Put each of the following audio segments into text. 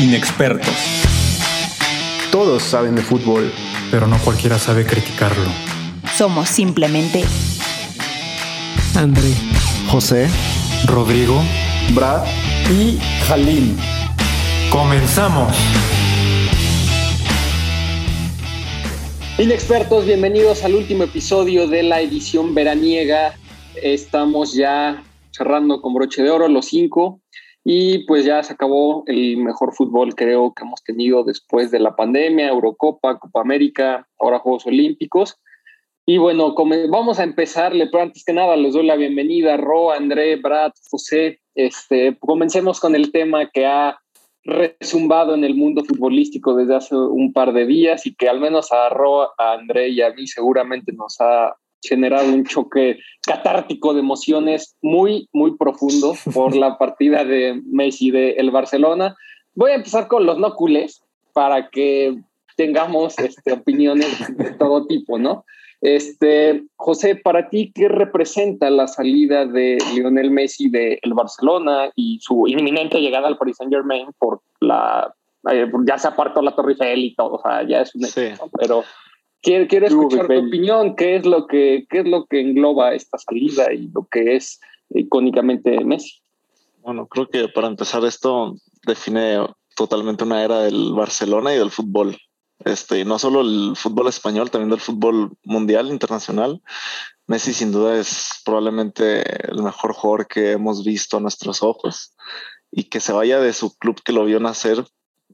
Inexpertos. Todos saben de fútbol, pero no cualquiera sabe criticarlo. Somos simplemente André, José, Rodrigo Brad y Halim. ¡Comenzamos! Inexpertos, bienvenidos al último episodio de la edición veraniega. Estamos ya cerrando con broche de oro los cinco y pues ya se acabó el mejor fútbol creo que hemos tenido después de la pandemia, Eurocopa, Copa América, ahora Juegos Olímpicos. Y bueno, vamos a empezarle, pero antes que nada les doy la bienvenida, Ro, André, Brad, José. Este, comencemos con el tema que ha resumbado en el mundo futbolístico desde hace un par de días y que al menos a Ro, a André y a mí seguramente nos ha generado un choque catártico de emociones muy, muy profundo por la partida de Messi de el Barcelona. Voy a empezar con los no para que tengamos este, opiniones de todo tipo, ¿no? Este, José, para ti, ¿qué representa la salida de Lionel Messi del el Barcelona y su inminente llegada al Paris Saint Germain por la eh, ya se apartó la Torre Eiffel y todo, o sea, ya es un sí. pero Quiero, quiero escuchar tu opinión, qué es lo que qué es lo que engloba esta salida y lo que es icónicamente Messi. Bueno, creo que para empezar esto define totalmente una era del Barcelona y del fútbol. Este, no solo el fútbol español, también del fútbol mundial, internacional. Messi sin duda es probablemente el mejor jugador que hemos visto a nuestros ojos y que se vaya de su club que lo vio nacer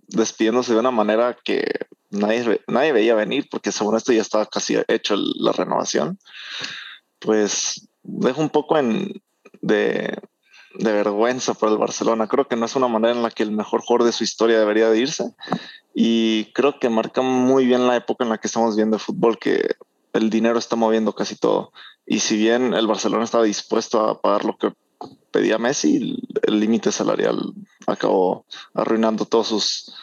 despidiéndose de una manera que nadie, nadie veía venir, porque según esto ya estaba casi hecho la renovación, pues dejo un poco de, de, vergüenza por el Barcelona. Creo que no es una manera en la que el mejor jugador de su historia debería de irse. Y creo que marca muy bien la época en la que estamos viendo el fútbol, que el dinero está moviendo casi todo. Y si bien el Barcelona estaba dispuesto a pagar lo que pedía Messi, el límite salarial acabó arruinando todos sus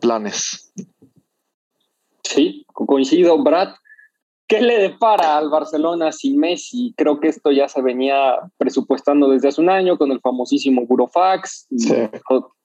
planes. Sí, coincido, Brad. ¿Qué le depara al Barcelona sin Messi? Creo que esto ya se venía presupuestando desde hace un año con el famosísimo Burofax y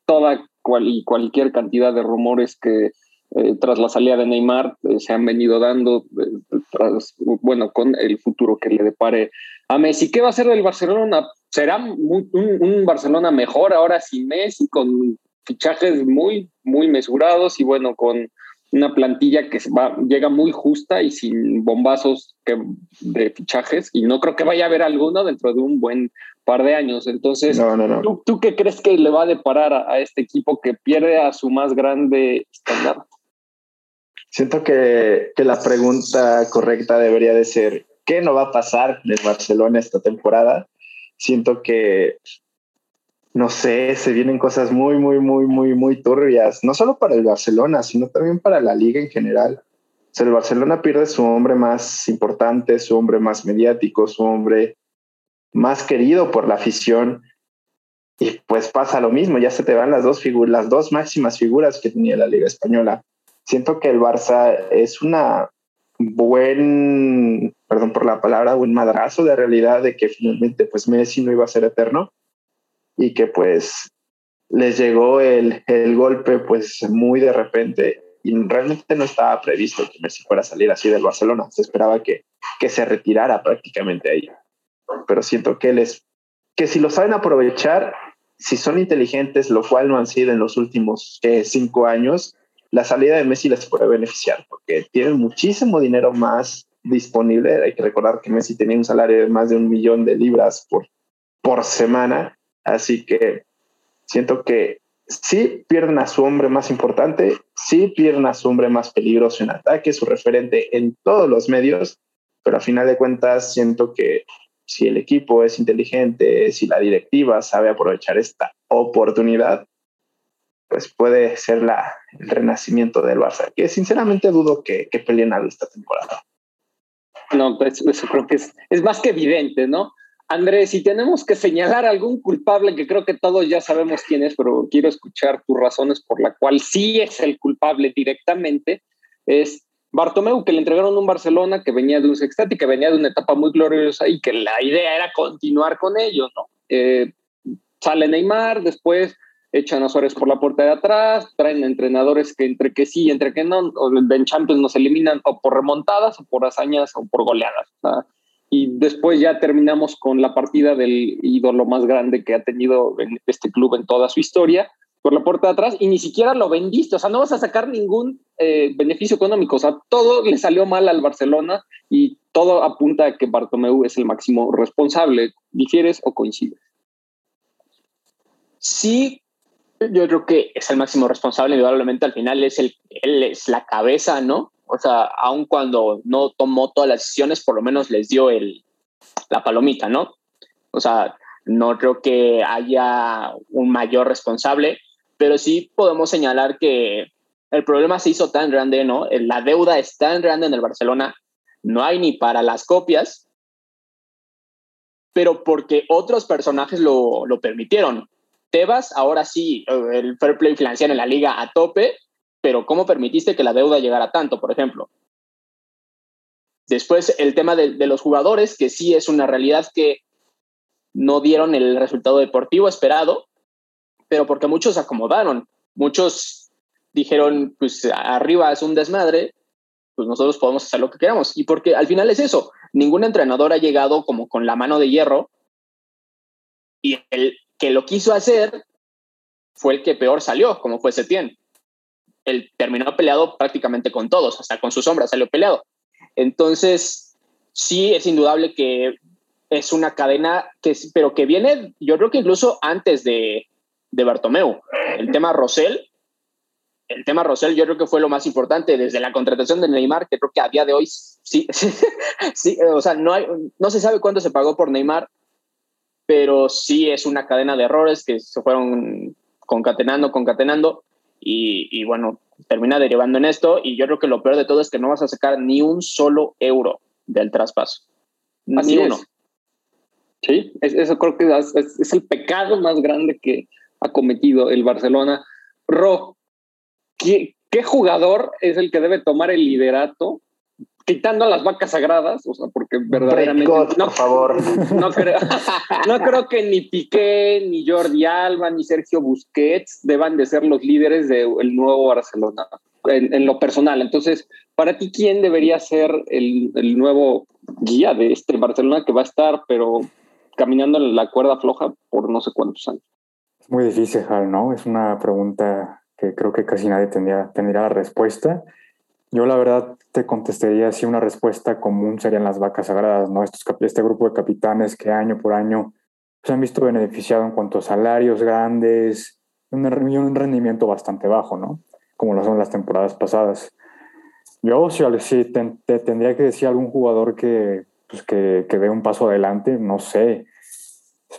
toda cual, y cualquier cantidad de rumores que eh, tras la salida de Neymar eh, se han venido dando, eh, tras, bueno, con el futuro que le depare a Messi. ¿Qué va a ser del Barcelona? ¿Será un, un, Barcelona mejor ahora sin Messi, con fichajes muy, muy mesurados y bueno, con una plantilla que va, llega muy justa y sin bombazos que, de fichajes y no creo que vaya a haber alguno dentro de un buen par de años. Entonces, ¿tú, ¿tú, qué crees que le va a deparar a, a este equipo que pierde a su más grande estándar? Siento que, que, la pregunta correcta debería de ser, ¿qué no va a pasar en Barcelona esta temporada? Siento que no sé, se vienen cosas muy, muy, muy, muy, muy turbias, no solo para el Barcelona, sino también para la liga en general. O sea, el Barcelona pierde su hombre más importante, su hombre más mediático, su hombre más querido por la afición. Y pues pasa lo mismo, ya se te van las dos figuras, las dos máximas figuras que tenía la Liga Española. Siento que el Barça es una buen, perdón por la palabra, buen madrazo de realidad de que finalmente pues Messi no iba a ser eterno y que pues les llegó el, el golpe pues muy de repente y realmente no estaba previsto que Messi fuera a salir así del Barcelona. Se esperaba que, que se retirara prácticamente ahí. Pero siento que les, que si lo saben aprovechar, si son inteligentes, lo cual no han sido en los últimos cinco años, la salida de Messi les puede beneficiar porque tienen muchísimo dinero más disponible. Hay que recordar que Messi tenía un salario de más de un millón de libras por, por semana Así que siento que sí pierden a su hombre más importante, sí pierden a su hombre más peligroso en ataque, su referente en todos los medios, pero a final de cuentas siento que si el equipo es inteligente, si la directiva sabe aprovechar esta oportunidad, pues puede ser la, el renacimiento del Barça, que sinceramente dudo que, que peleen algo esta temporada. No, pues eso creo que es, es más que evidente, ¿no? Andrés, si tenemos que señalar algún culpable, que creo que todos ya sabemos quién es, pero quiero escuchar tus razones por la cual sí es el culpable directamente, es Bartomeu, que le entregaron un Barcelona que venía de un sextete, que venía de una etapa muy gloriosa y que la idea era continuar con ello, ¿no? Eh, sale Neymar, después echan a Suárez por la puerta de atrás, traen entrenadores que entre que sí y entre que no, o en Champions nos eliminan o por remontadas, o por hazañas, o por goleadas. Y después ya terminamos con la partida del ídolo más grande que ha tenido este club en toda su historia, por la puerta de atrás, y ni siquiera lo vendiste, o sea, no vas a sacar ningún eh, beneficio económico, o sea, todo le salió mal al Barcelona y todo apunta a que Bartomeu es el máximo responsable. ¿Difieres o coincides? Sí, yo creo que es el máximo responsable, indudablemente al final es el, es la cabeza, ¿no? O sea, aun cuando no tomó todas las decisiones, por lo menos les dio el, la palomita, ¿no? O sea, no creo que haya un mayor responsable, pero sí podemos señalar que el problema se hizo tan grande, ¿no? La deuda es tan grande en el Barcelona, no hay ni para las copias, pero porque otros personajes lo, lo permitieron. Tebas, ahora sí, el fair play financiero en la liga a tope, pero ¿cómo permitiste que la deuda llegara tanto, por ejemplo? Después, el tema de, los jugadores, que sí es una realidad que no dieron el resultado deportivo esperado, pero porque muchos acomodaron. Muchos dijeron, pues arriba es un desmadre, pues nosotros podemos hacer lo que queramos. Y porque al final es eso, ningún entrenador ha llegado como con la mano de hierro y el, que lo quiso hacer fue el que peor salió, como fue Setien. Él terminó peleado prácticamente con todos, hasta con su sombra salió peleado. Entonces, sí es indudable que es una cadena que, pero que viene, yo creo que incluso antes de, de Bartomeu. El tema Rosell, el tema Rosell yo creo que fue lo más importante desde la contratación de Neymar, que creo que a día de hoy sí, sí, o sea, no, hay, no se sabe cuánto se pagó por Neymar, pero sí es una cadena de errores que se fueron concatenando, concatenando, y, bueno, termina derivando en esto, y yo creo que lo peor de todo es que no vas a sacar ni un solo euro del traspaso. ni uno. Sí, eso creo que es, el pecado más grande que ha cometido el Barcelona. Ro, ¿qué, ¿qué jugador es el que debe tomar el liderato quitando las vacas sagradas, o sea, porque verdaderamente no, por favor. No creo, no creo que ni Piqué, ni Jordi Alba, ni Sergio Busquets deban de ser los líderes del nuevo Barcelona en, lo personal. Entonces, para ti, ¿quién debería ser el, el, nuevo guía de este Barcelona que va a estar, pero caminando en la cuerda floja por no sé cuántos años? Es muy difícil, Hal, ¿no? Es una pregunta que creo que casi nadie tendría, tendría la respuesta. Yo la verdad te contestaría si una respuesta común serían las vacas sagradas, ¿no? Estos, este grupo de capitanes que año por año se han visto beneficiados en cuanto a salarios grandes y un rendimiento bastante bajo, ¿no? Como lo son las temporadas pasadas. Yo si, te, tendría que decir algún jugador que, pues que, que dé un paso adelante, no sé.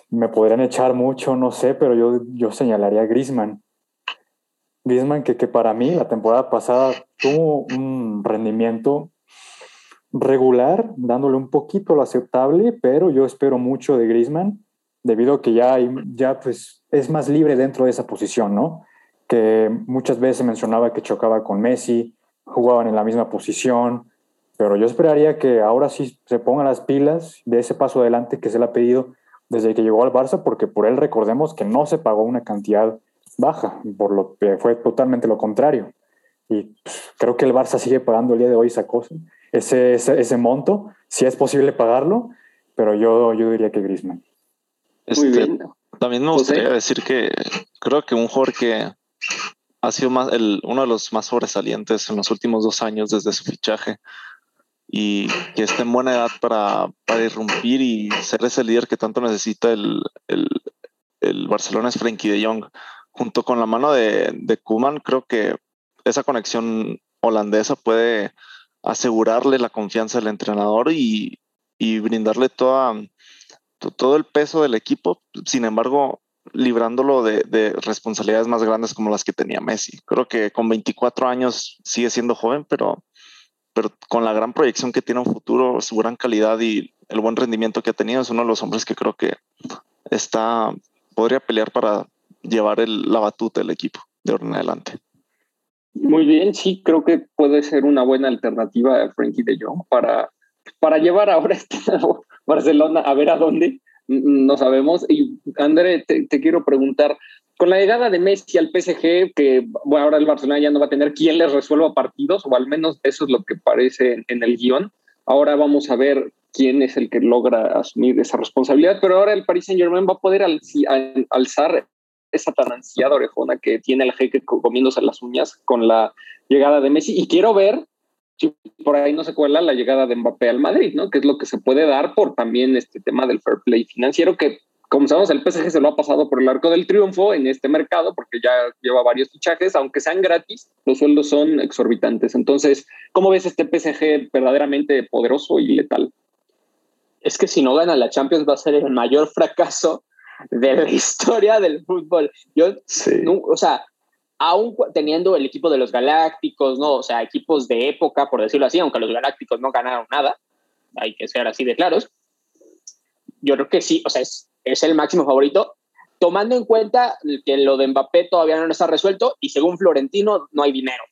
Me podrían echar mucho, no sé, pero yo, yo señalaría a Griezmann Griezmann que, que para mí la temporada pasada tuvo un rendimiento regular, dándole un poquito lo aceptable, pero yo espero mucho de Griezmann debido a que ya, ya pues, es más libre dentro de esa posición, ¿no? Que muchas veces se mencionaba que chocaba con Messi, jugaban en la misma posición, pero yo esperaría que ahora sí se pongan las pilas de ese paso adelante que se le ha pedido desde que llegó al Barça, porque por él recordemos que no se pagó una cantidad baja, por lo que fue totalmente lo contrario. Y pues, creo que el Barça sigue pagando el día de hoy esa cosa, ese, ese, monto, si es posible pagarlo, pero yo, yo diría que Griezmann. Este, también me gustaría decir que creo que un jugador que ha sido más el, uno de los más sobresalientes en los últimos dos años desde su fichaje y que está en buena edad para, para irrumpir y ser ese líder que tanto necesita el, el, el Barcelona es Frenkie de Jong junto con la mano de, de Kuman, creo que esa conexión holandesa puede asegurarle la confianza del entrenador y, y brindarle toda, todo el peso del equipo, sin embargo, librándolo de, de, responsabilidades más grandes como las que tenía Messi. Creo que con 24 años sigue siendo joven, pero, pero con la gran proyección que tiene un futuro, su gran calidad y el buen rendimiento que ha tenido, es uno de los hombres que creo que está, podría pelear para llevar el, la batuta del equipo de ahora en adelante. Muy bien, sí, creo que puede ser una buena alternativa a Frankie de Jong para, para llevar ahora este Barcelona a ver a dónde, no sabemos. Y André, te, quiero preguntar, con la llegada de Messi al PSG, que bueno, ahora el Barcelona ya no va a tener quien les resuelva partidos, o al menos eso es lo que parece en el guion. Ahora vamos a ver quién es el que logra asumir esa responsabilidad, pero ahora el Paris Saint Germain va a poder alzar esa tan ansiada orejona que tiene el jeque comiéndose las uñas con la llegada de Messi. Y quiero ver si por ahí no se cuela la llegada de Mbappé al Madrid, ¿no? Que es lo que se puede dar por también este tema del fair play financiero que como sabemos, el PSG se lo ha pasado por el arco del triunfo en este mercado porque ya lleva varios fichajes, aunque sean gratis, los sueldos son exorbitantes. Entonces, ¿cómo ves este PSG verdaderamente poderoso y letal? Es que si no gana la Champions va a ser el mayor fracaso de la historia del fútbol. Yo, o sea, aún teniendo el equipo de los Galácticos, ¿no? O sea, equipos de época, por decirlo así, aunque los Galácticos no ganaron nada, hay que ser así de claros. Yo creo que sí, o sea, es, es el máximo favorito, tomando en cuenta que lo de Mbappé todavía no está resuelto y según Florentino no hay dinero.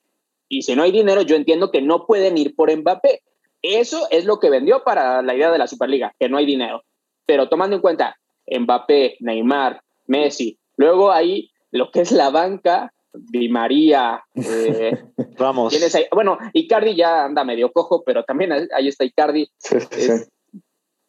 Y si no hay dinero, yo entiendo que no pueden ir por Mbappé. Eso es lo que vendió para la idea de la Superliga, que no hay dinero. Pero tomando en cuenta Mbappé, Neymar, Messi, luego ahí lo que es la banca, Di María, eh, Ramos. Bueno, Icardi ya anda medio cojo, pero también ahí está Icardi.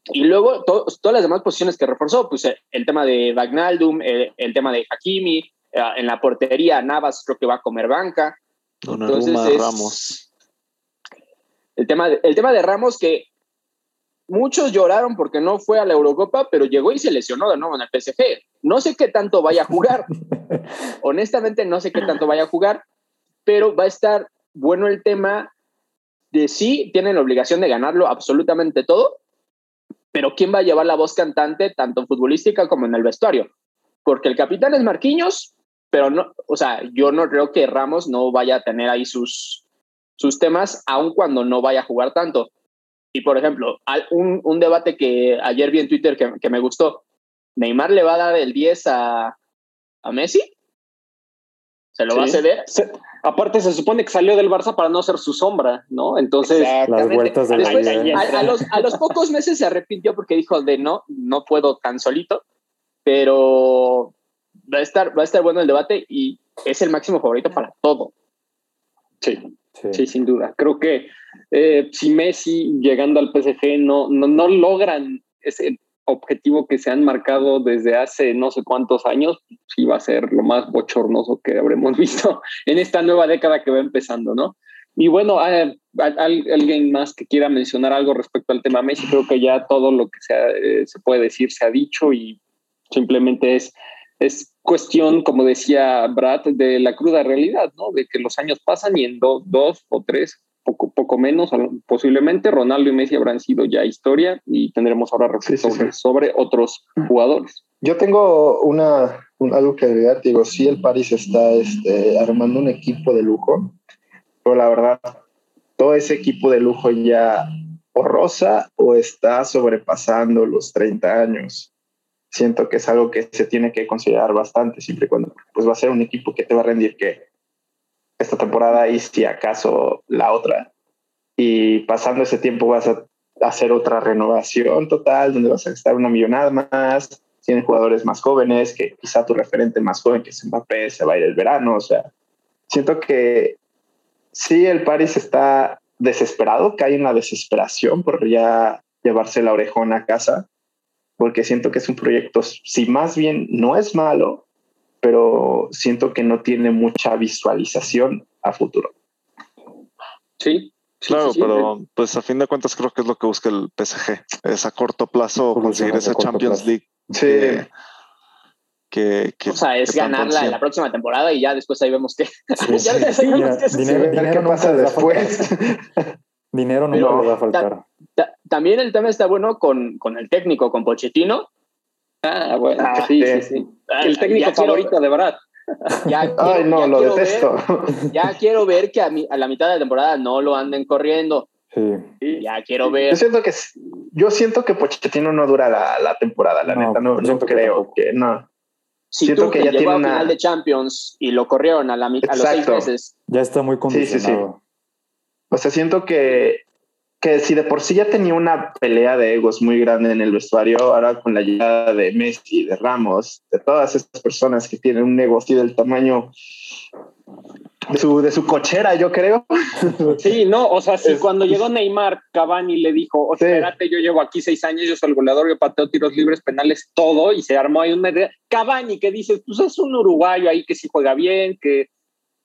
y luego todas las demás posiciones que reforzó, pues el, tema de Vagnaldum, el, tema de Hakimi, eh, en la portería Navas creo que va a comer banca. Entonces Ramos. El tema, de, el tema de Ramos que muchos lloraron porque no fue a la Eurocopa, pero llegó y se lesionó de nuevo en el PSG. No sé qué tanto vaya a jugar. Honestamente, no sé qué tanto vaya a jugar, pero va a estar bueno el tema de sí, tienen la obligación de ganarlo absolutamente todo, pero ¿quién va a llevar la voz cantante tanto futbolística como en el vestuario? Porque el capitán es Marquinhos, pero no, o sea, yo no creo que Ramos no vaya a tener ahí sus, sus temas, aun cuando no vaya a jugar tanto. Y por ejemplo, un, un debate que ayer vi en Twitter que, que, me gustó, ¿Neymar le va a dar el 10 a, a Messi? ¿Se lo va a ceder? aparte, se supone que salió del Barça para no ser su sombra, ¿no? Entonces, las vueltas de Después, a, a, los, a los pocos meses se arrepintió porque dijo de no, no puedo tan solito, pero va a estar, va a estar bueno el debate y es el máximo favorito para todo. Sí. Sí. sin duda. Creo que eh, si Messi llegando al PSG no, no, no, logran ese objetivo que se han marcado desde hace no sé cuántos años, sí va a ser lo más bochornoso que habremos visto en esta nueva década que va empezando, ¿no? Y bueno, alguien más que quiera mencionar algo respecto al tema Messi, creo que ya todo lo que se, eh, se puede decir se ha dicho y simplemente es es cuestión, como decía Brad, de la cruda realidad, ¿no? De que los años pasan y en dos o tres, poco, poco menos, posiblemente Ronaldo y Messi habrán sido ya historia y tendremos ahora reflexiones sobre otros jugadores. Yo tengo una, algo que agregar, digo, sí el París está este, armando un equipo de lujo, pero la verdad, todo ese equipo de lujo ya o rosa o está sobrepasando los 30 años siento que es algo que se tiene que considerar bastante, siempre y cuando pues va a ser un equipo que te va a rendir que esta temporada y si acaso la otra. Y pasando ese tiempo vas a hacer otra renovación total, donde vas a gastar una millonada más, tienen jugadores más jóvenes, que quizá tu referente más joven, que es Mbappé, se va a ir el verano, o sea, siento que sí, el Paris está desesperado, que hay una desesperación por ya llevarse la orejona a casa, porque siento que es un proyecto, si más bien no es malo, pero siento que no tiene mucha visualización a futuro. Sí. claro, pero pues a fin de cuentas creo que es lo que busca el PSG, es a corto plazo conseguir esa Champions League. Sí. Que, o sea, es ganarla en la próxima temporada y ya después ahí vemos qué. ya, dinero, pasa después. dinero no le va a faltar también el tema está bueno con, con el técnico, con Pochettino. Ah, bueno, ah, sí, sí, sí. Ah, el técnico favorito de verdad. Ya Ay, no, lo detesto. ya quiero ver que a, a, la mitad de la temporada no lo anden corriendo. Sí. Ya quiero ver. Yo siento que, yo siento que Pochettino no dura la, la temporada, la neta. No, no creo que, no. Si siento que, ya tiene una... final de Champions y lo corrieron a, la, a los seis meses. Ya está muy condicionado. Sí, sí, sí. O sea, siento que que si de por sí ya tenía una pelea de egos muy grande en el vestuario, ahora con la llegada de Messi, de Ramos, de todas estas personas que tienen un negocio del tamaño de su, de su cochera, yo creo. Sí, no, o sea, si cuando llegó Neymar, Cavani le dijo, espérate, yo llevo aquí seis años, yo soy el goleador, yo pateo tiros libres, penales, todo, y se armó ahí un... Cavani que dice, pues es un uruguayo ahí que sí juega bien, que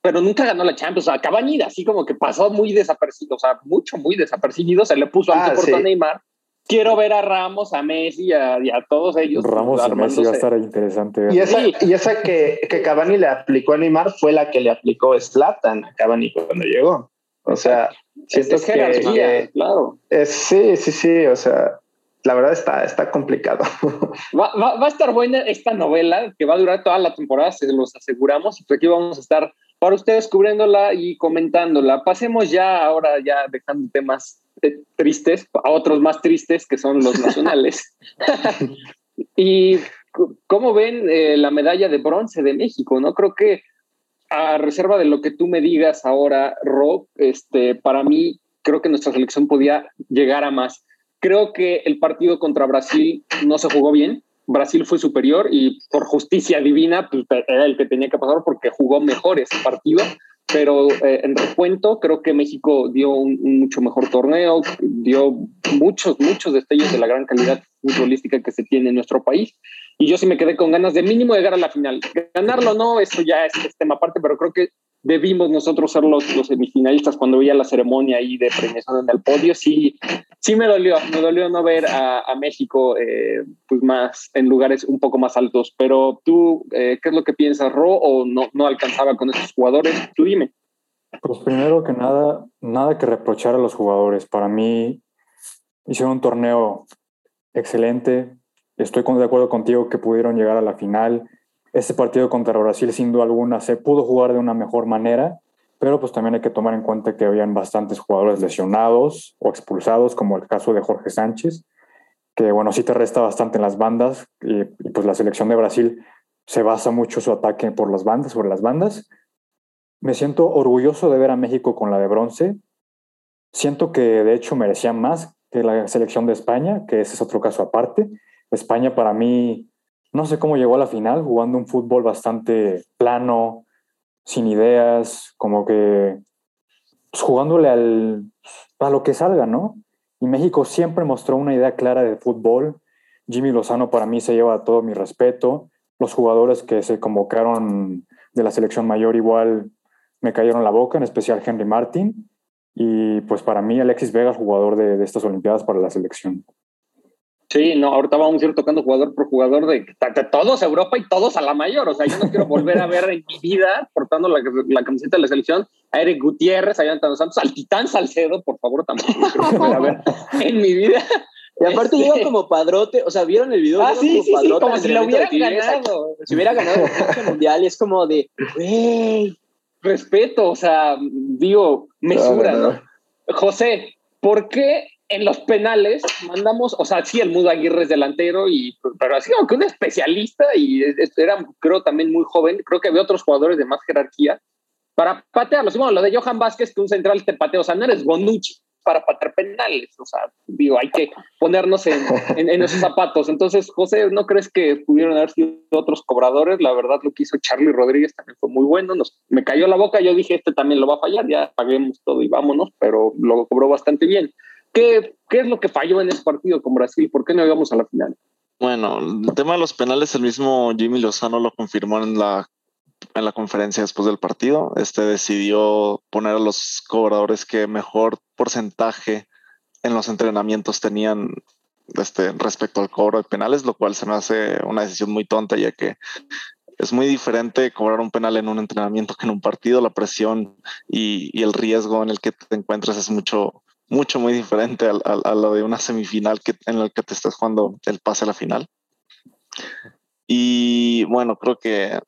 pero nunca ganó la Champions. O sea, Cavani así como que pasó muy desapercibido, o sea, mucho, muy desapercibido. Se le puso ah, a Neymar. Quiero ver a Ramos, a Messi y a, todos ellos. Ramos y Messi va a estar interesante. Y esa, y esa que, que, Cavani le aplicó a Neymar fue la que le aplicó Slatan a Cavani cuando llegó. O sea, siento es que, claro. sí, sí, sí. O sea, la verdad está, está complicado. Va, va, va, a estar buena esta novela que va a durar toda la temporada, se los aseguramos. Y aquí vamos a estar para ustedes cubriéndola y comentándola. Pasemos ya ahora, ya dejando temas eh, tristes, a otros más tristes que son los nacionales. y cómo ven eh, la medalla de bronce de México, ¿no? Creo que a reserva de lo que tú me digas ahora, Rob, este, para mí creo que nuestra selección podía llegar a más. Creo que el partido contra Brasil no se jugó bien. Brasil fue superior y por justicia divina pues, era el que tenía que pasar porque jugó mejor ese partido. Pero eh, en recuento, creo que México dio un, mucho mejor torneo, dio muchos, muchos destellos de la gran calidad futbolística que se tiene en nuestro país. Y yo sí me quedé con ganas de mínimo llegar a la final. Ganarlo no, eso ya es, es tema aparte, pero creo que debimos nosotros ser los, los semifinalistas cuando veía la ceremonia ahí de premiación en el podio, sí, sí me dolió, me dolió no ver a, México eh, pues más en lugares un poco más altos, pero tú, eh, ¿qué es lo que piensas, Ro, o no, no alcanzaba con estos jugadores? Tú dime. Pues primero que nada, nada que reprochar a los jugadores. Para mí hicieron un torneo excelente. Estoy de acuerdo contigo que pudieron llegar a la final este partido contra Brasil, sin duda alguna, se pudo jugar de una mejor manera, pero pues también hay que tomar en cuenta que habían bastantes jugadores lesionados o expulsados, como el caso de Jorge Sánchez, que bueno, sí te resta bastante en las bandas, y, pues la selección de Brasil se basa mucho su ataque por las bandas, sobre las bandas. Me siento orgulloso de ver a México con la de bronce. Siento que de hecho merecía más que la selección de España, que ese es otro caso aparte. España para mí no sé cómo llegó a la final, jugando un fútbol bastante plano, sin ideas, como que pues, jugándole al, a lo que salga, ¿no? Y México siempre mostró una idea clara de fútbol. Jimmy Lozano para mí se lleva todo mi respeto. Los jugadores que se convocaron de la selección mayor igual me cayeron la boca, en especial Henry Martin. Y pues para mí Alexis Vega, jugador de, de estas Olimpiadas para la selección. Sí, no, ahorita vamos a ir tocando jugador por jugador de, todos a Europa y todos a la mayor. O sea, yo no quiero volver a ver en mi vida, portando la, camiseta de la selección, a Eric Gutiérrez, a Jonathan Santos, al Titán Salcedo, por favor, tampoco quiero volver a ver en mi vida. Y aparte llega como padrote, o sea, ¿vieron el video? Ah, sí, sí, sí, como si lo hubiera ganado. Si hubiera ganado el mundial y es como de, güey. Respeto, o sea, digo, mesura, ¿no? José, ¿por qué en los penales mandamos, o sea, sí, el Mudo Aguirre es delantero, y, pero así como que un especialista y era, creo, también muy joven. Creo que había otros jugadores de más jerarquía para patearlos. Bueno, lo de Johan Vázquez, que un central te patea, o sea, no eres Bonucci para patear penales. O sea, digo, hay que ponernos en, en, esos zapatos. Entonces, José, ¿no crees que pudieron haber sido otros cobradores? La verdad, lo que hizo Charlie Rodríguez también fue muy bueno. Nos, me cayó la boca, yo dije, este también lo va a fallar, ya paguemos todo y vámonos, pero lo cobró bastante bien. ¿Qué, es lo que falló en ese partido con Brasil? ¿Por qué no llegamos a la final? Bueno, el tema de los penales, el mismo Jimmy Lozano lo confirmó en la, en la conferencia después del partido. Este decidió poner a los cobradores que mejor porcentaje en los entrenamientos tenían este, respecto al cobro de penales, lo cual se me hace una decisión muy tonta, ya que es muy diferente cobrar un penal en un entrenamiento que en un partido. La presión y el riesgo en el que te encuentras es mucho, mucho, muy diferente a, lo de una semifinal que, en la que te estás jugando el pase a la final. Y bueno, creo que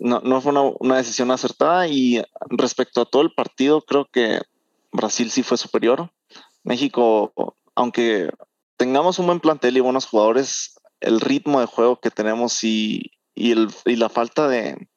no, no fue una, una, decisión acertada y respecto a todo el partido, creo que Brasil sí fue superior. México, aunque tengamos un buen plantel y buenos jugadores, el ritmo de juego que tenemos y, y, el, y la falta de,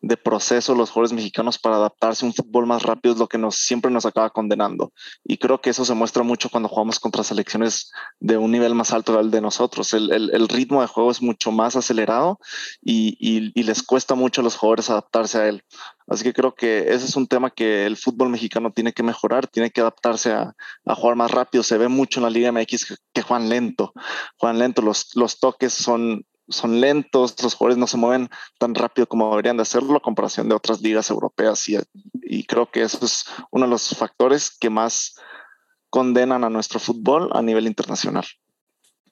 de proceso los jugadores mexicanos para adaptarse a un fútbol más rápido es lo que nos, siempre nos acaba condenando. Y creo que eso se muestra mucho cuando jugamos contra selecciones de un nivel más alto del de nosotros. El, el, ritmo de juego es mucho más acelerado y, y, y, les cuesta mucho a los jugadores adaptarse a él. Así que creo que ese es un tema que el fútbol mexicano tiene que mejorar, tiene que adaptarse a, a jugar más rápido. Se ve mucho en la Liga MX que, que juegan lento, juegan lento, los, los toques son son lentos, los jugadores no se mueven tan rápido como deberían de hacerlo a comparación de otras ligas europeas y, y, creo que eso es uno de los factores que más condenan a nuestro fútbol a nivel internacional.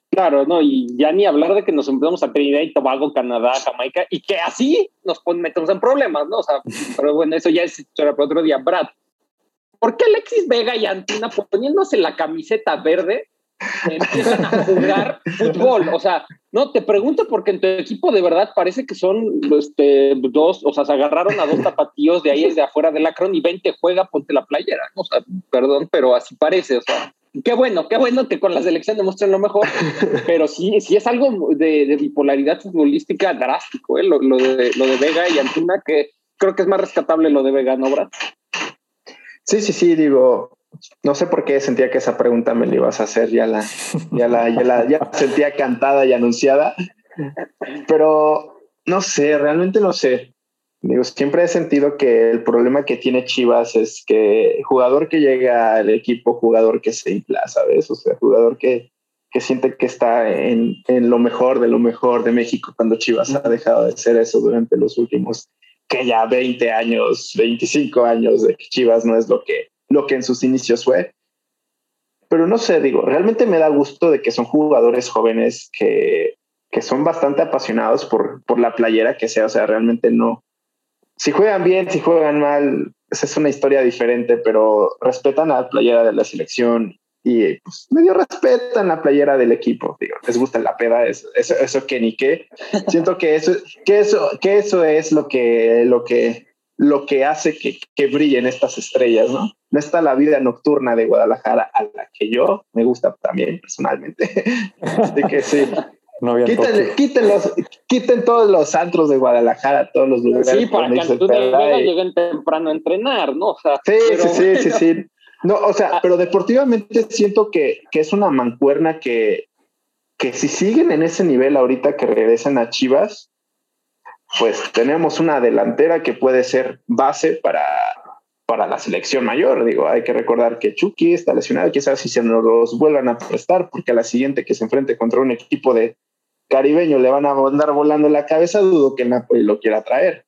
Claro, no, y ya ni hablar de que nos empezamos a Trinidad y Tobago, Canadá, Jamaica, y que así nos metemos en problemas, ¿no? O sea, pero bueno, eso ya es para otro día. Brad, ¿por qué Alexis Vega y Antina poniéndose la camiseta verde empiezan a jugar fútbol. O sea, no, te pregunto porque en tu equipo de verdad parece que son este, dos, o sea, se agarraron a dos tapatíos de ahí desde afuera del acron y ven que juega, ponte la playera. O sea, perdón, pero así parece. O sea, qué bueno, qué bueno que con la selección demuestren lo mejor, pero sí, sí es algo de, bipolaridad futbolística drástico, ¿eh? lo, de, lo de Vega y Antuna, que creo que es más rescatable lo de Vega, ¿no, Brad? Sí, sí, sí, digo, no sé por qué sentía que esa pregunta me la ibas a hacer, ya la, ya la, ya sentía cantada y anunciada, pero no sé, realmente no sé. Digo, siempre he sentido que el problema que tiene Chivas es que jugador que llega al equipo, jugador que se infla, ¿sabes? O sea, jugador que, que siente que está en, en lo mejor de lo mejor de México cuando Chivas ha dejado de ser eso durante los últimos, que ya 20 años, 25 años de que Chivas no es lo que, lo que en sus inicios fue. Pero no sé, digo, realmente me da gusto de que son jugadores jóvenes que, que son bastante apasionados por, por la playera que sea, o sea, realmente no. Si juegan bien, si juegan mal, esa es una historia diferente, pero respetan a la playera de la selección y pues medio respetan la playera del equipo, digo, les gusta la peda, eso, eso, eso que ni qué. Siento que eso, que eso, que eso es lo que, lo que lo que hace que, que, brillen estas estrellas, ¿no? No está la vida nocturna de Guadalajara a la que yo me gusta también personalmente. Así que sí. No quiten, quiten, los, quiten todos los antros de Guadalajara, todos los lugares. Sí, para que Antonio y Vega lleguen temprano a entrenar, ¿no? O sea, sí, pero... sí, sí, sí, sí. No, o sea, pero deportivamente siento que, que es una mancuerna que, que si siguen en ese nivel ahorita que regresen a Chivas, pues tenemos una delantera que puede ser base para, para la selección mayor. Digo, hay que recordar que Chucky está lesionado, quizás si se nos los vuelvan a prestar, porque a la siguiente que se enfrente contra un equipo de caribeño le van a andar volando la cabeza, dudo que Napoli lo quiera traer.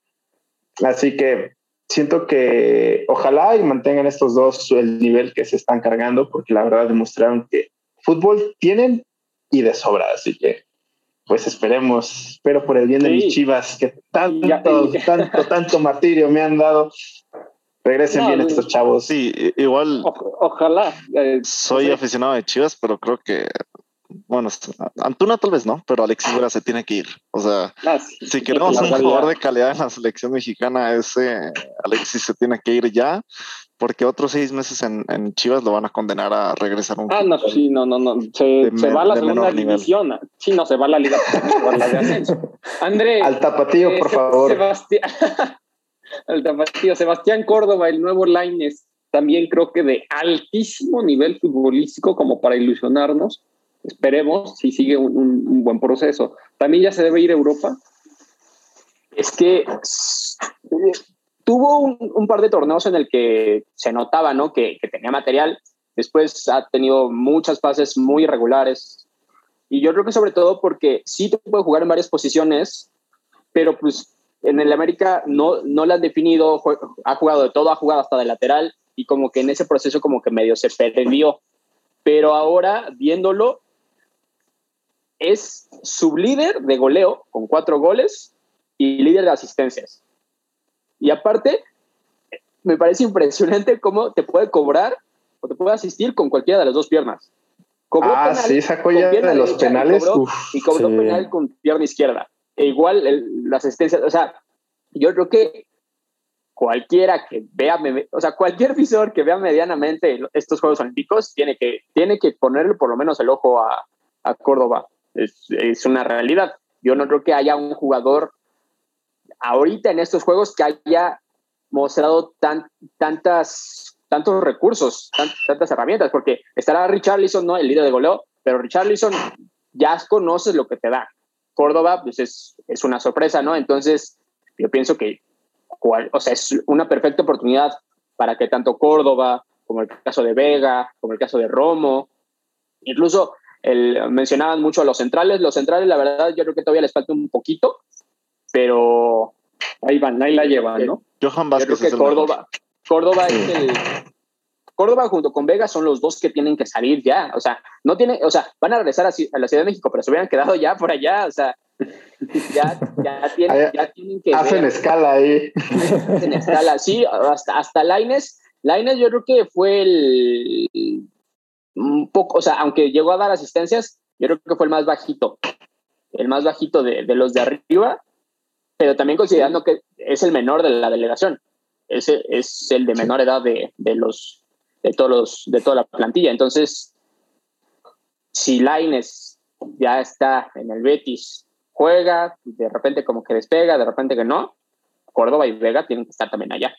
Así que siento que ojalá y mantengan estos dos el nivel que se están cargando, porque la verdad demostraron que fútbol tienen y de sobra. Así que pues esperemos, espero por el bien de mis chivas, que tanto, ya, tanto, tanto martirio me han dado. Regresen no, bien estos chavos. Sí, igual. O, ojalá. Eh, soy sí. aficionado de Chivas, pero creo que, bueno, Antuna tal vez no, pero Alexis Vera se tiene que ir. O sea, ah, sí, si queremos un jugador de calidad en la selección mexicana, ese Alexis se tiene que ir ya porque otros seis meses en, en, Chivas lo van a condenar a regresar a un Ah, no, sí, no, no, no. Se, se va a la segunda división. Nivel. Sí, no, se va a la liga la de ascenso. André. Al tapatío, eh, por favor. Sebastián, al tapatío. Sebastián Córdoba, el nuevo Laines, también creo que de altísimo nivel futbolístico como para ilusionarnos. Esperemos si sigue un, un, un buen proceso. También ya se debe ir a Europa. Es que tuvo un, un, par de torneos en el que se notaba ¿no? que, que, tenía material. Después ha tenido muchas fases muy irregulares. Y yo creo que sobre todo porque sí te puede jugar en varias posiciones, pero pues en el América no, no la han definido, ha jugado de todo, ha jugado hasta de lateral y como que en ese proceso como que medio se perdió. Pero ahora, viéndolo, es sublíder de goleo con cuatro goles y líder de asistencias. Y aparte, me parece impresionante cómo te puede cobrar o te puede asistir con cualquiera de las dos piernas. Cobró ah, penal, sí, esa joya de los penales. Y cobró, uf, y cobró sí. penal con pierna izquierda. E igual el, la asistencia, o sea, yo creo que cualquiera que vea, o sea, cualquier visor que vea medianamente estos Juegos Olímpicos tiene que, tiene que ponerle por lo menos el ojo a, a Córdoba. Es, es una realidad. Yo no creo que haya un jugador ahorita en estos juegos que haya mostrado tan, tantas, tantos recursos, tantas herramientas, porque estará Richarlison, ¿no? El líder de goleo, pero Richarlison ya conoces lo que te da. Córdoba, pues es, es una sorpresa, ¿no? Entonces, yo pienso que, o sea, es una perfecta oportunidad para que tanto Córdoba, como el caso de Vega, como el caso de Romo, incluso el, mencionaban mucho a los centrales. Los centrales, la verdad, yo creo que todavía les falta un poquito, pero ahí van, ahí la llevan, ¿no? Johan Vázquez. Yo creo que Córdoba, Córdoba es el. Córdoba junto con Vega son los dos que tienen que salir ya. O sea, no tiene, o sea, van a regresar a, la Ciudad de México, pero se hubieran quedado ya por allá. O sea, ya, ya, tienen, ya tienen que. Hacen escala ahí. Hacen escala, sí, hasta, hasta Laines. Laines yo creo que fue el, un poco, o sea, aunque llegó a dar asistencias, yo creo que fue el más bajito, el más bajito de, de los de arriba, pero también considerando que es el menor de la delegación, ese es el de menor edad de, de los de todos los, de toda la plantilla. Entonces, si Laines ya está en el Betis, juega, de repente como que despega, de repente que no, Córdoba y Vega tienen que estar también allá.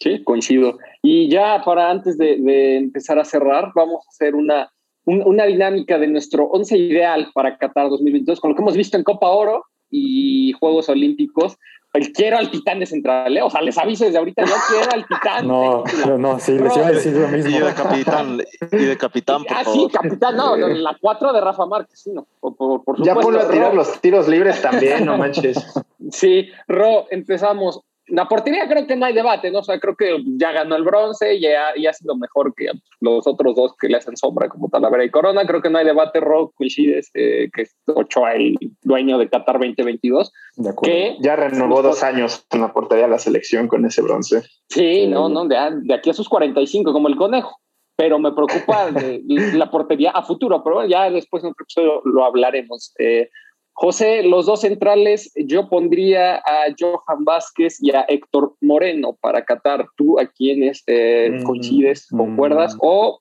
Sí, coincido. Y ya para antes de, empezar a cerrar, vamos a hacer una, una dinámica de nuestro once ideal para Qatar 2022, con lo que hemos visto en Copa Oro y Juegos Olímpicos. El quiero al titán de central, ¿eh? o sea, les aviso desde ahorita, yo quiero al titán. No, no, sí, les iba a decir lo mismo. Y de capitán, y de capitán, por ah, sí, capitán, no, la cuatro de Rafa Márquez, sí, no, por, por, Ya ponlo a tirar los tiros libres también, no manches. Sí, Ro, empezamos. La portería creo que no hay debate, ¿no? O sea, creo que ya ganó el bronce, ya, ya ha sido mejor que los otros dos que le hacen sombra, como Talavera y Corona. Creo que no hay debate, Rock coincides eh, que es Ochoa el dueño de Qatar 2022. De que ya renovó dos años en la portería de la selección con ese bronce. Sí, no, no, de, de, aquí a sus 45, como el conejo. Pero me preocupa la portería a futuro, pero bueno, ya después en otro episodio lo hablaremos. Eh, José, los dos centrales, yo pondría a Johan Vázquez y a Héctor Moreno para Qatar. ¿Tú a quiénes mm, coincides, mm. concuerdas? O,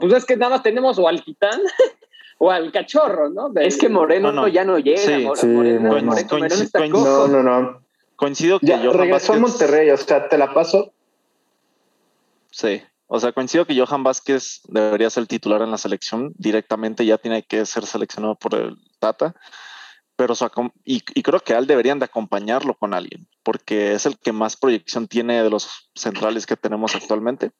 pues es que nada más tenemos o al Titán o al Cachorro, ¿no? es que Moreno no, ya no llega. Sí, Moreno, no, no, no. Coincido que ya, Johan regresó a Monterrey, o sea, te la paso. Sí. O sea, coincido que Johan Vázquez debería ser titular en la selección. Directamente ya tiene que ser seleccionado por el Tata pero y, creo que al deberían de acompañarlo con alguien, porque es el que más proyección tiene de los centrales que tenemos actualmente.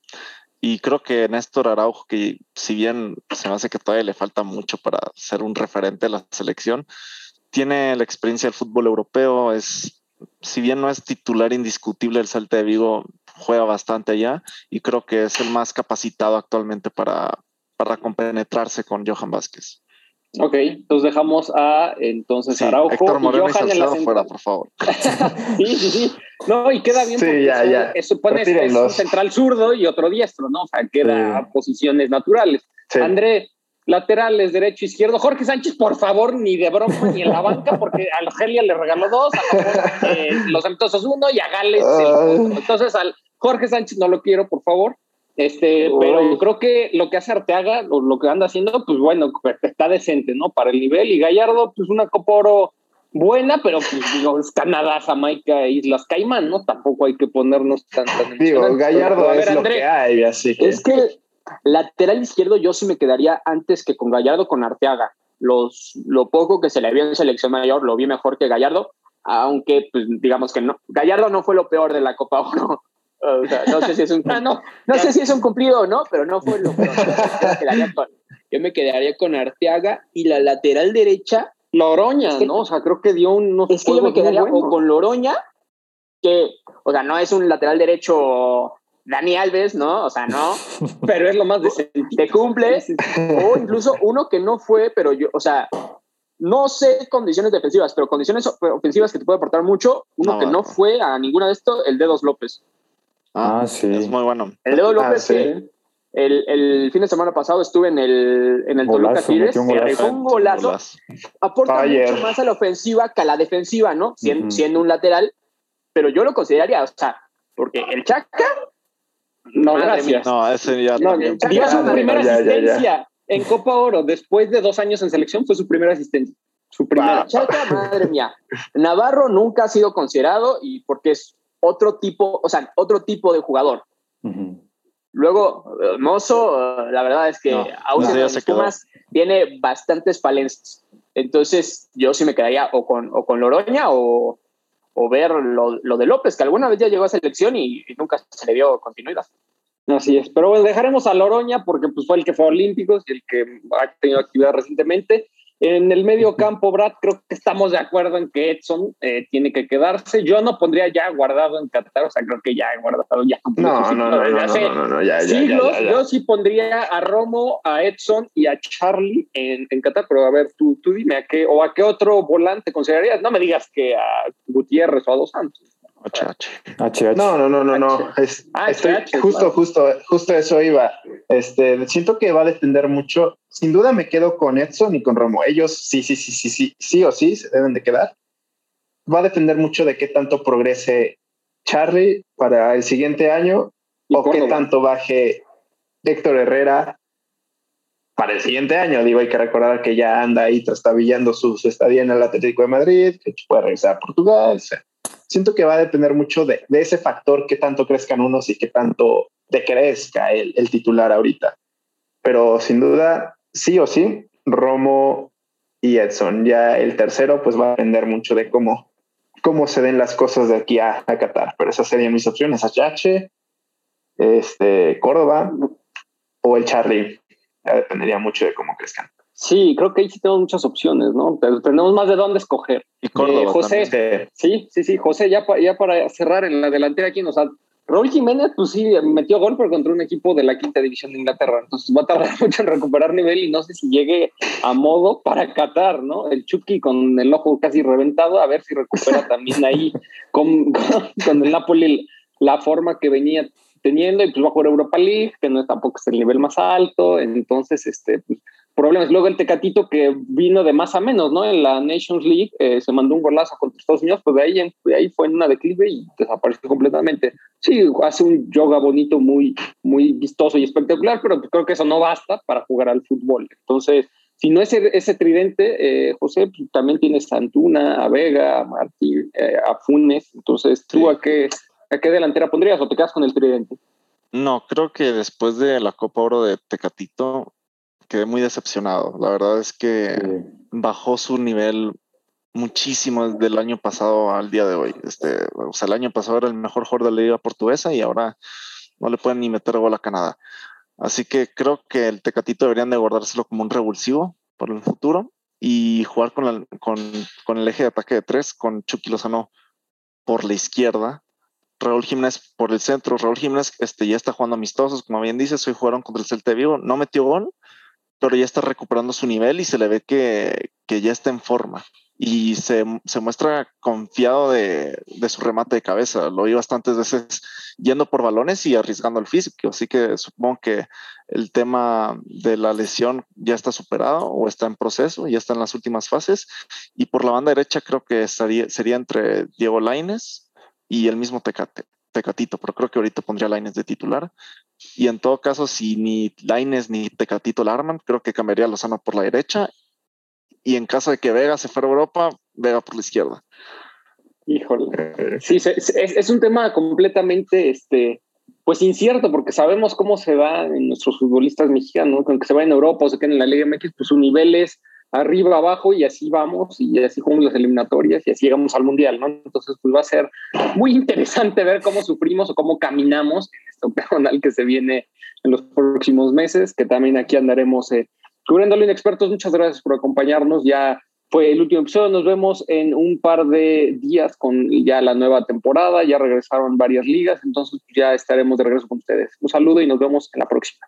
Y creo que Néstor Araujo, que si bien se me hace que todavía le falta mucho para ser un referente de la selección, tiene la experiencia del fútbol europeo, es, si bien no es titular indiscutible del Salta de Vigo, juega bastante allá y creo que es el más capacitado actualmente para, para compenetrarse con Johan Vázquez. Ok, entonces dejamos a entonces Araujo Héctor Moreno y, Johan fuera, por favor. sí, sí, sí. No, y queda bien porque ya, ya. Eso pone es un central zurdo y otro diestro, ¿no? O sea, queda posiciones naturales. André, laterales, derecho, izquierdo. Jorge Sánchez, por favor, ni de broma ni en la banca, porque a Argelia le regaló dos, a eh, los Amistosos uno y a Gales Entonces, al Jorge Sánchez no lo quiero, por favor. Este, pero creo que lo que hace Arteaga, o lo que anda haciendo, pues bueno, está decente, ¿no? Para el nivel. Y Gallardo, pues una Copa Oro buena, pero pues digo, es Canadá, Jamaica Islas Caimán, ¿no? Tampoco hay que ponernos tan, Digo, Gallardo es lo que hay, así que... Es que lateral izquierdo yo sí me quedaría antes que con Gallardo, con Arteaga. Los, lo poco que se le vio en selección mayor lo vi mejor que Gallardo, aunque pues digamos que no. Gallardo no fue lo peor de la Copa Oro no sé si es un, ah, no, no sé si es un cumplido o no, pero no fue lo que yo, me quedaría con Arteaga y la lateral derecha. Loroña, ¿no? O sea, creo que dio un. Es que yo me quedaría con Loroña, que, o sea, no es un lateral derecho Dani Alves, ¿no? O sea, no. pero es lo más decente. Te cumple. o incluso uno que no fue, pero yo, o sea, no sé condiciones defensivas, pero condiciones ofensivas que te puede aportar mucho. Uno que no fue a ninguna de estos, el Dedos López. Ah, sí. Es muy bueno. El Dedo López, ah, el, el, fin de semana pasado estuve en el, en el Toluca Tigres, un golazo. Aporta mucho más a la ofensiva que a la defensiva, ¿no? Siendo, un lateral, pero yo lo consideraría, o sea, porque el Chaca. No, gracias. No, ese ya. No, dio su primera asistencia en Copa Oro después de dos años en selección, fue su primera asistencia. su primera. Chaca, madre mía. Navarro nunca ha sido considerado y porque es otro tipo, o sea, otro tipo de jugador. Luego, eh, Mozo, eh, la verdad es que No, aún no, en se. Pumas tiene bastantes falencias. Entonces, yo sí me quedaría o con, o con Loroña o, o ver lo, lo de López, que alguna vez ya llegó a selección y, y nunca se le dio continuidad. Así es. Pero bueno, dejaremos a Loroña porque pues, fue el que fue a Olímpicos y el que ha tenido actividad recientemente. En el medio campo, Brad, creo que estamos de acuerdo en que Edson eh, tiene que quedarse. Yo no pondría ya guardado en Qatar, o sea, creo que ya guardado ya No, no, no, no, hace no, no, no, ya, siglos. ya, ya. Yo sí pondría a Romo, a Edson y a Charlie en, en Qatar, pero a ver, tú, tú dime a qué o a qué otro volante considerarías. No me digas que a Gutiérrez o a Dos Santos. HH. HH. No, no, no, no, no. Es- Ah, estoy HH, justo, claro. justo, justo eso iba. Este, siento que va a depender mucho. Sin duda me quedo con Edson y con Romo. Ellos sí, sí, sí, sí, sí, sí o sí se deben de quedar. Va a depender mucho de qué tanto progrese Charlie para el siguiente año o qué tanto baje Héctor Herrera para el siguiente año. Digo, hay que recordar que ya anda ahí trastabillando su, su estadía en el Atlético de Madrid, que puede regresar a Portugal. o sea, siento que va a depender mucho de, ese factor, qué tanto crezcan unos y qué tanto decrezca el, el titular ahorita. Pero sin duda, sí o sí, Romo y Edson. Ya el tercero, pues va a depender mucho de cómo, cómo se den las cosas de aquí a, a Qatar. Pero esas serían mis opciones: HH, este, Córdoba o el Charlie. Ya dependería mucho de cómo crezcan. Sí, creo que ahí sí tenemos muchas opciones, ¿no? Pero tenemos más de dónde escoger. Y Córdoba Eh, José, también. Sí. Sí, sí, José, ya, pa- ya para cerrar en la delantera aquí nos ha... Raúl Jiménez, pues sí, metió gol, pero contra un equipo de la quinta división de Inglaterra. Entonces va a tardar mucho en recuperar nivel y no sé si llegue a modo para Qatar, ¿no? El Chucky con el ojo casi reventado, a ver si recupera también ahí con, con, con el Napoli la forma que venía teniendo y pues va a jugar Europa League, que no es tampoco es el nivel más alto. Entonces, este, pues, problemas. Luego el Tecatito que vino de más a menos, ¿no? En la Nations League eh, se mandó un golazo contra Estados Unidos, pues de ahí, en- de ahí fue en una declive y desapareció completamente. Sí, hace un yoga bonito, muy, muy vistoso y espectacular, pero pues creo que eso no basta para jugar al fútbol. Entonces, si no es ese, ese tridente, eh, José, pues, también tienes a Antuna, a Vega, a Martín, eh, a Funes. Entonces, ¿tú a qué, a qué delantera pondrías o te quedas con el tridente? No, creo que después de la Copa Oro de Tecatito quedé muy decepcionado. La verdad es que Sí. bajó su nivel muchísimo desde el año pasado al día de hoy. Este, o sea, el año pasado era el mejor jugador de la liga portuguesa y ahora no le pueden ni meter gol a Canadá. Así que creo que el Tecatito deberían de guardárselo como un revulsivo para el futuro y jugar con, la- con, con el eje de ataque de tres, con Chucky Lozano por la izquierda, Raúl Jiménez por el centro. Raúl Jiménez este, ya está jugando amistosos, como bien dices, hoy jugaron contra el Celta de Vigo, no metió gol, pero ya está recuperando su nivel y se le ve que, que ya está en forma. Y se, se muestra confiado de, de su remate de cabeza. Lo vi bastantes veces yendo por balones y arriesgando el físico. Así que supongo que el tema de la lesión ya está superado o está en proceso, ya está en las últimas fases. Y por la banda derecha creo que estaría, sería entre Diego Laines y el mismo Tecate, Tecatito, pero creo que ahorita pondría Laines de titular. Y en todo caso, si ni Laines ni Tecatito la arman, creo que cambiaría a Lozano por la derecha. Y en caso de que Vega se fuera a Europa, Vega por la izquierda. Híjole. Sí, es, un tema completamente, este, pues incierto, porque sabemos cómo se va en nuestros futbolistas mexicanos, con se va en Europa o se queden en la Liga MX, pues su nivel es arriba, abajo, y así vamos, y así jugamos las eliminatorias, y así llegamos al Mundial, ¿no? Entonces, pues va a ser muy interesante ver cómo sufrimos o cómo caminamos en este octagonal que se viene en los próximos meses, que también aquí andaremos eh, cubriéndolo inexpertos. Muchas gracias por acompañarnos. Ya fue el último episodio. Nos vemos en un par de días con ya la nueva temporada. Ya regresaron varias ligas, entonces ya estaremos de regreso con ustedes. Un saludo y nos vemos en la próxima.